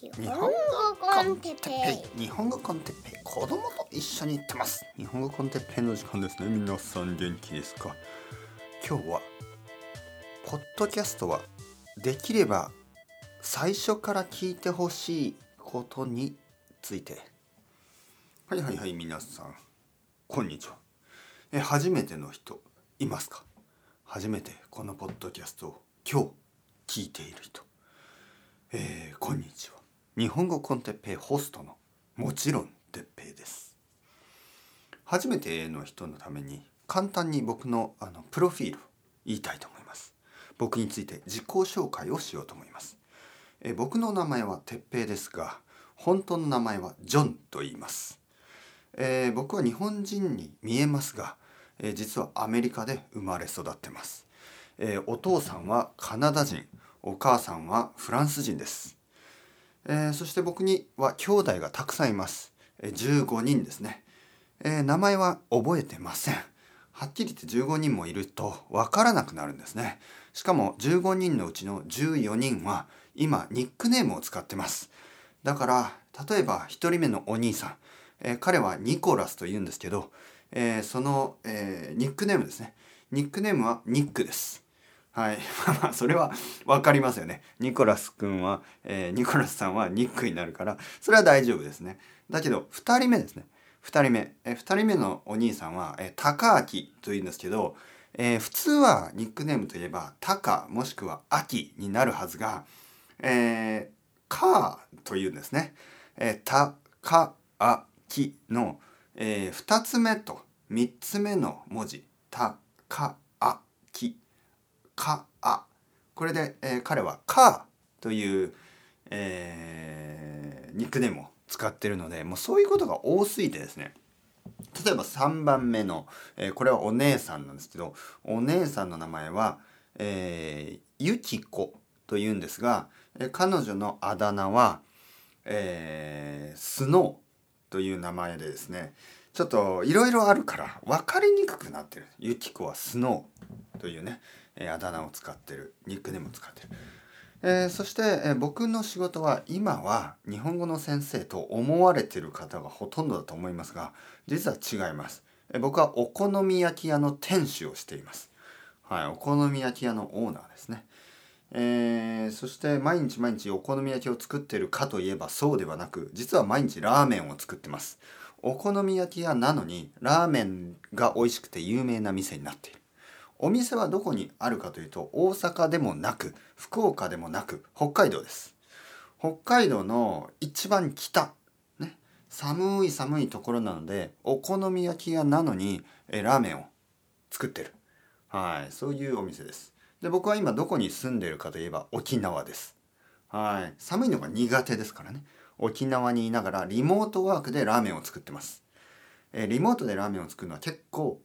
日本語コンテッペイ。日本語コンテッペイ。子供と一緒に行ってます。日本語コンテッペイの時間ですね。皆さん元気ですか？今日はポッドキャストはできれば最初から聞いてほしいことについて。はいはいはい皆さん。こんにちは。え初めての人いますか？初めてこのポッドキャストを今日聞いている人。えー、こんにちは。日本語コンテッペイホストのもちろんてっぺいです。初めての人のために簡単に僕のあのプロフィールを言いたいと思います。僕について自己紹介をしようと思います。え僕の名前はてっぺいですが本当の名前はジョンと言います、えー、僕は日本人に見えますが、えー、実はアメリカで生まれ育ってます、えー、お父さんはカナダ人お母さんはフランス人です。えー、そして僕には兄弟がたくさんいます。え、15人ですね、えー、名前は覚えてません。はっきり言って15人もいるとわからなくなるんですね。しかも15人のうちの14人は今ニックネームを使ってます。だから例えば1人目のお兄さん、えー、彼はニコラスと言うんですけど、えー、その、えー、ニックネームですね。ニックネームはニックです。はい。まあ、それは分かりますよね。ニコラス君は、えー、ニコラスさんはニックになるから、それは大丈夫ですね。だけど、2人目ですね。2人目。えー、2人目のお兄さんは、えー、高明というんですけど、えー、普通はニックネームといえば、タカもしくはアキになるはずが、えー、カーというんですね。えー、タカアキの、えー、2つ目と3つ目の文字、タカア。かあ。これで、えー、彼は「か」という、えー、ニックネームを使ってるのでもうそういうことが多すぎてですね。例えば3番目の、えー、これはお姉さんなんですけどお姉さんの名前は、えー、ゆきこというんですが、えー、彼女のあだ名は、えー、スノーという名前でですねちょっといろいろあるから分かりにくくなってる。ゆきこはスノーというね。えあだ名を使ってる。ニックネームを使ってる、えー、そして、え僕の仕事は今は日本語の先生と思われてる方がほとんどだと思いますが実は違います、え僕はお好み焼き屋の店主をしています。はいお好み焼き屋のオーナーですね。えー、そして毎日毎日お好み焼きを作ってるかといえばそうではなく実は毎日ラーメンを作ってます。お好み焼き屋なのにラーメンが美味しくて有名な店になっている。お店はどこにあるかというと大阪でもなく福岡でもなく北海道です。北海道の一番北ね寒い寒いところなのでお好み焼き屋なのにえラーメンを作ってる。はいそういうお店です。で僕は今どこに住んでるかといえば沖縄です。はい寒いのが苦手ですからね。沖縄にいながらリモートワークでラーメンを作ってます。えリモートでラーメンを作るのは結構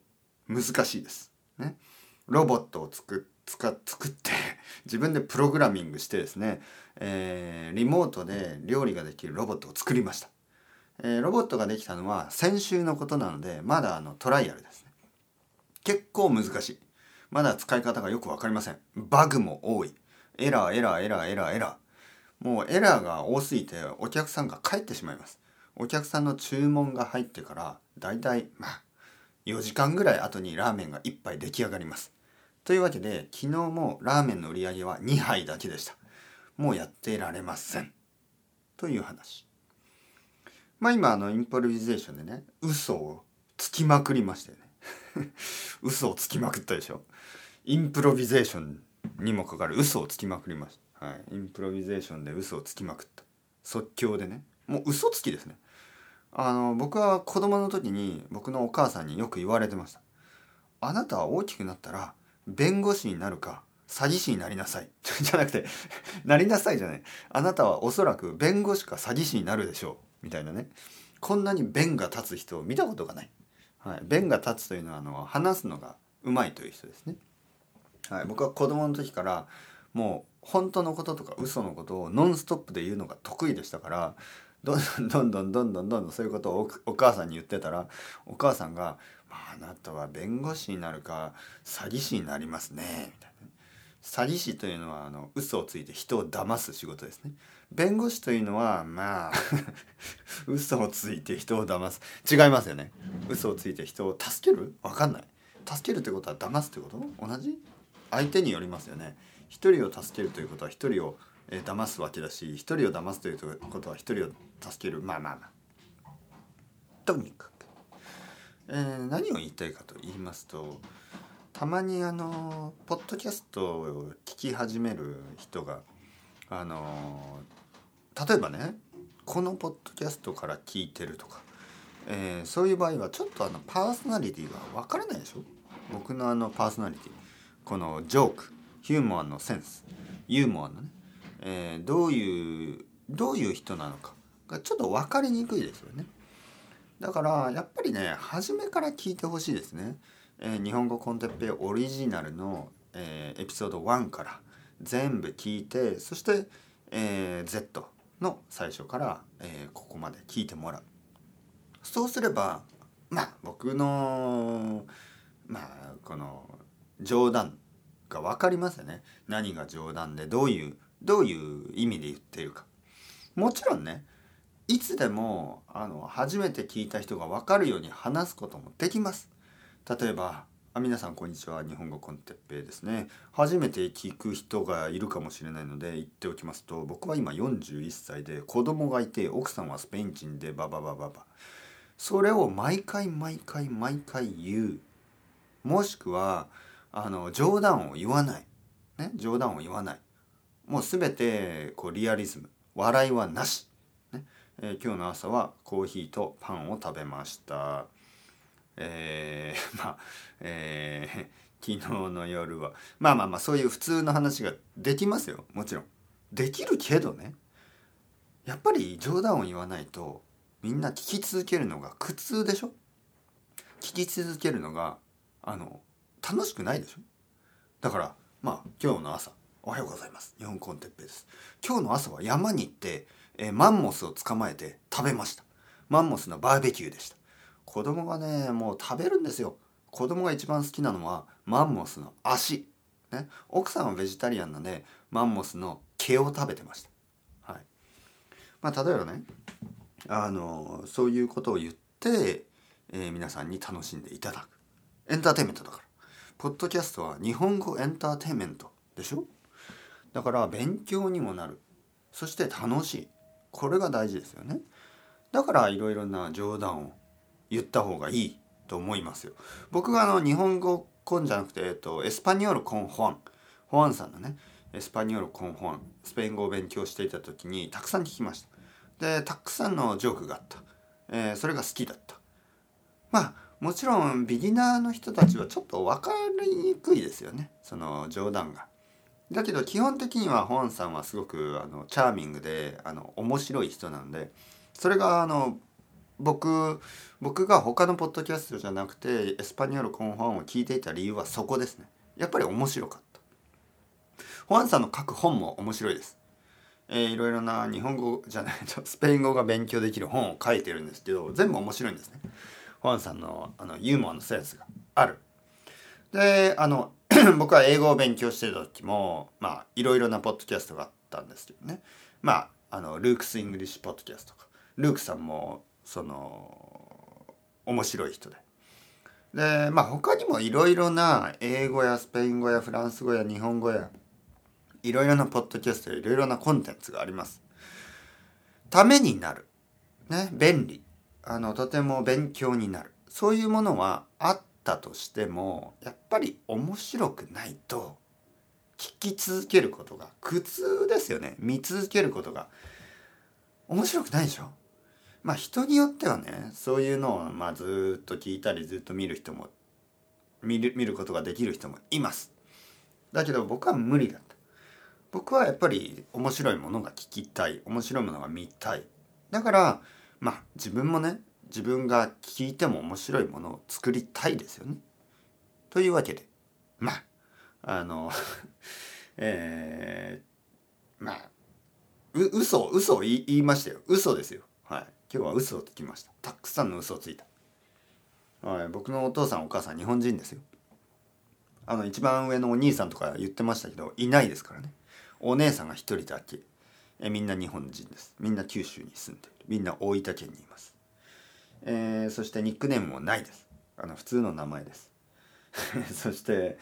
難しいです。ね。ロボットを作作って 自分でプログラミングしてですね、えー、リモートで料理ができるロボットを作りました、えー、ロボットができたのは先週のことなのでまだあのトライアルですね。結構難しい。まだ使い方がよく分かりません。バグも多い。エラーエラーエラーエラーエラー。もうエラーが多すぎてお客さんが帰ってしまいます。お客さんの注文が入ってからだいたいまあ4時間ぐらい後にラーメンが1杯出来上がります。というわけで昨日もラーメンの売り上げは2杯だけでした。もうやってられません。という話。まあ今あのインプロビゼーションでね嘘をつきまくりましたよね。嘘をつきまくったでしょ。インプロビゼーションにもかかる嘘をつきまくりました。はい。インプロビゼーションで嘘をつきまくった。即興でね。もう嘘つきですね。あの僕は子供の時に僕のお母さんによく言われてましたあなたは大きくなったら弁護士になるか詐欺師になりなさい。じゃなくてなりなさいじゃない。あなたはおそらく弁護士か詐欺師になるでしょう。みたいなね。こんなに弁が立つ人を見たことがない、はい、弁が立つというのはあの話すのがうまいという人ですね、はい、僕は子供の時からもう本当のこととか嘘のことをノンストップで言うのが得意でしたからどんどんどんどんどんどんどんそういうことをお母さんに言ってたらお母さんが「まあ、あなたは弁護士になるか詐欺師になりますね」みたいな。詐欺師というのはあの嘘をついて人を騙す仕事ですね弁護士というのはまあ嘘をついて人を騙す違いますよね嘘をついて人を助けるわかんない助けるってことは騙すってこと同じ相手によりますよね一人を助けるということは一人を、えー、騙すわけだし一人を騙すということは一人を助ける。まあまあまあ。とにかく、えー、何を言いたいかと言いますとたまにあのポッドキャストを聞き始める人があの例えばねこのポッドキャストから聞いてるとか、えー、そういう場合はちょっとあのパーソナリティがわからないでしょ？僕のあのパーソナリティ。このジョーク。ヒューモアのセンス。ユーモアのね、えー、どういうどういう人なのかがちょっと分かりにくいですよね。だからやっぱりね初めから聞いてほしいですね、えー、日本語コンテッペイオリジナルの、えー、エピソード1から全部聞いてそして、えー、Z の最初から、え、ここまで聞いてもらう。そうすればまあ僕のまあこの冗談が分かりますよね。何が冗談でどういうどういう意味で言っているか。もちろんねいつでもあの初めて聞いた人が分かるように話すこともできます。例えばあ皆さんこんにちは。日本語コンテッペイですね。初めて聞く人がいるかもしれないので言っておきますと僕は今41歳で子供がいて奥さんはスペイン人でバババババそれを毎回毎回毎回言う。もしくはあの冗談を言わない、ね、冗談を言わない。もう全てこうリアリズム笑いはなし、ね。えー、今日の朝はコーヒーとパンを食べました。えー、まあ、えー、昨日の夜は。まあまあまあそういう普通の話ができますよ。もちろん。できるけどね。やっぱり冗談を言わないとみんな聞き続けるのが苦痛でしょ。聞き続けるのがあの楽しくないでしょ。だからまあ今日の朝。おはようございます。日本コンテッペです。今日の朝は山に行って、えー、マンモスを捕まえて食べました。マンモスのバーベキューでした。子供がねもう食べるんですよ。子供が一番好きなのはマンモスの足、ね、奥さんはベジタリアンなんでマンモスの毛を食べてました、はい。まあ、例えばねあのそういうことを言って、えー、皆さんに楽しんでいただく。エンターテインメントだから。ポッドキャストは日本語エンターテインメントでしょ？だから勉強にもなる。そして楽しい。これが大事ですよね。だからいろいろな冗談を言った方がいいと思いますよ。僕があの日本語コンじゃなくて、えっと、エスパニョールコンホアン。ホアンさんのね。エスパニョールコンホアン。スペイン語を勉強していた時にたくさん聞きました。でたくさんのジョークがあった、えー、それが好きだった。まあもちろんビギナーの人たちはちょっと分かりにくいですよね。その冗談が。だけど基本的にはホアンさんはすごくあのチャーミングであの面白い人なんでそれがあの僕僕が他のポッドキャストじゃなくてエスパニョールコンファンを聞いていた理由はそこですね。やっぱり面白かった。ホアンさんの書く本も面白いです。えー、いろいろな日本語じゃないと スペイン語が勉強できる本を書いてるんですけど全部面白いんですね。ホアンさんのあのユーモアのセンスがある。であの 僕は英語を勉強してた時もまあいろいろなポッドキャストがあったんですけどねまああの Luke's English Podcast とかルークさんもその面白い人で。でまあ他にもいろいろな英語やスペイン語やフランス語や日本語やいろいろなポッドキャストやいろいろなコンテンツがあります。ためになる。ね、便利。あの、とても勉強になる。そういうものはあったとしても、やっぱり面白くないと、聞き続けることが苦痛ですよね。見続けることが。面白くないでしょ？まあ人によってはねそういうのをまあずっと聞いたりずっと見る人も見る見ることができる人もいます。だけど僕は無理だった。僕はやっぱり面白いものが聞きたい。面白いものが見たい。だからまあ自分もね自分が聞いても面白いものを作りたいですよね。というわけでまああの えー、まあう嘘嘘を言いましたよ。嘘ですよ。はい。今日は嘘をつきました。たくさんの嘘をついた、はい、僕のお父さんお母さん日本人ですよ。あの一番上のお兄さんとか言ってましたけどいないですからね。お姉さんが一人だけ。えみんな日本人です。みんな九州に住んでる。みんな大分県にいます、えー、そしてニックネームもないです。あの普通の名前です。そして、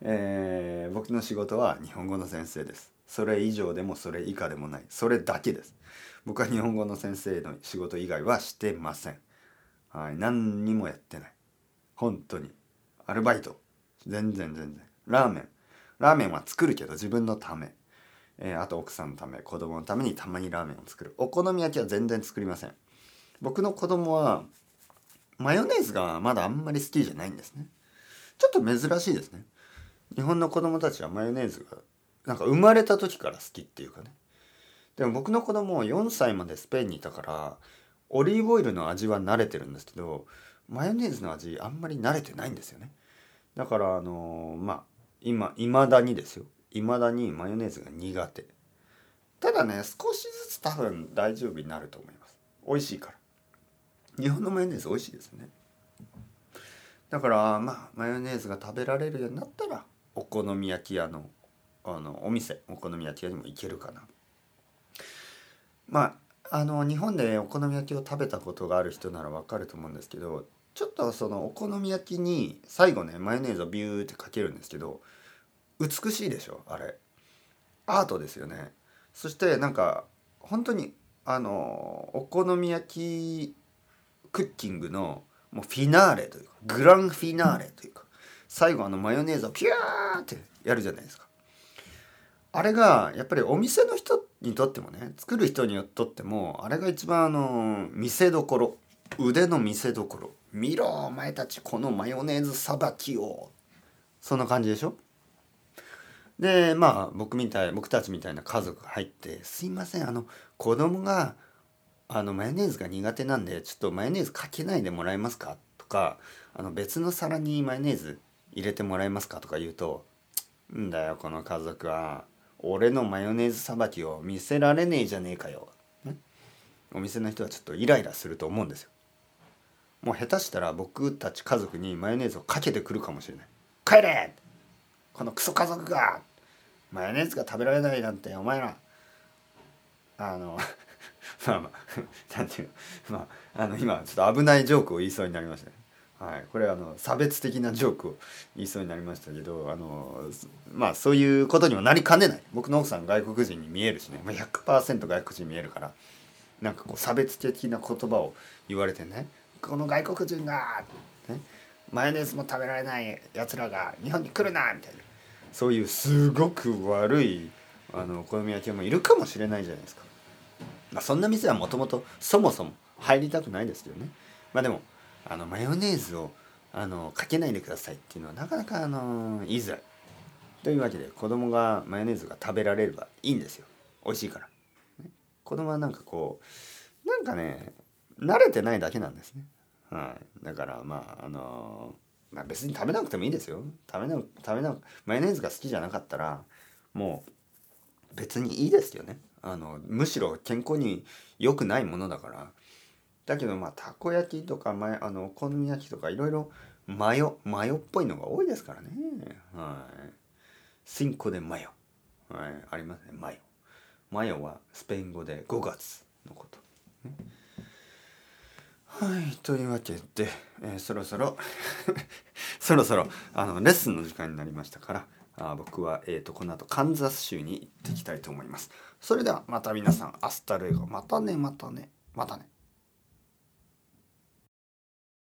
えー、僕の仕事は日本語の先生です。それ以上でもそれ以下でもない。それだけです。僕は日本語の先生の仕事以外はしてません。はい。何にもやってない。本当に。アルバイト。全然全然。ラーメン。ラーメンは作るけど自分のため。えー、あと奥さんのため子供のためにたまにラーメンを作る。お好み焼きは全然作りません。僕の子供はマヨネーズがまだあんまり好きじゃないんですね。ちょっと珍しいですね。日本の子供たちはマヨネーズがなんか生まれた時から好きっていうかね。でも僕の子供は4歳までスペインにいたからオリーブオイルの味は慣れてるんですけどマヨネーズの味あんまり慣れてないんですよね。だからあのー、まあ今いまだにですよ。いまだにマヨネーズが苦手。ただね少しずつ多分大丈夫になると思います。美味しいから。日本のマヨネーズ美味しいですね。だからまあマヨネーズが食べられるようになったらお好み焼き屋のあのお店お好み焼き屋にも行けるかな。まああの日本でお好み焼きを食べたことがある人ならわかると思うんですけどちょっとそのお好み焼きに最後ねマヨネーズをビューってかけるんですけど美しいでしょあれ。アートですよね。そしてなんか本当にあのお好み焼きクッキングのもうフィナーレというかグランフィナーレというか最後あのマヨネーズをピューってやるじゃないですか。あれがやっぱりお店の人にとってもね作る人にとってもあれが一番あの見せどころ腕の見せどころ見ろお前たちこのマヨネーズさばきをそんな感じでしょ？でまあ僕みたい僕たちみたいな家族が入って「すいませんあの子供があのマヨネーズが苦手なんでちょっとマヨネーズかけないでもらえますか?」とかあの別の皿にマヨネーズ入れてもらえますか?」とか言うと「んだよこの家族は俺のマヨネーズさばきを見せられねえじゃねえかよ」、お店の人はちょっとイライラすると思うんですよ。もう下手したら僕たち家族にマヨネーズをかけてくるかもしれない。帰れこのクソ家族がマヨネーズが食べられないなんてお前らあの まあまあ なんていうまああの今ちょっと危ないジョークを言いそうになりましたね。はい、これはあの差別的なジョークを言いそうになりましたけどあのまあそういうことにもなりかねない。僕の奥さん外国人に見えるしね、100%外国人見えるからなんかこう差別的な言葉を言われてね。この外国人が、ね、マヨネーズも食べられないやつらが日本に来るなみたいな。そういうすごく悪いあのお好み焼きもいるかもしれないじゃないですか、まあ、そんな店はもともとそもそも入りたくないですけどね。まあでもあのマヨネーズをあのかけないでくださいっていうのはなかなかあの言いづらい。というわけで子供がマヨネーズが食べられればいいんですよ。美味しいから、ね、子供はなんかこうなんかね慣れてないだけなんですね。はい。だからまああのまあ、別に食べなくてもいいですよ。食べな食べなマヨネーズが好きじゃなかったらもう別にいいですよね。あのむしろ健康に良くないものだから。だけどまあたこ焼きとかまあのお好み焼きとかいろいろマヨマヨっぽいのが多いですからね。はい。シンコでマヨ。はい。ありますね。マヨ。マヨはスペイン語で5月のこと、ね。はい。というわけで、えー、そろそろ そろそろあのレッスンの時間になりましたからあ僕は、えーと、この後カンザス州に行ってきたいと思います。それではまた皆さん hasta luego またねまたねまたね。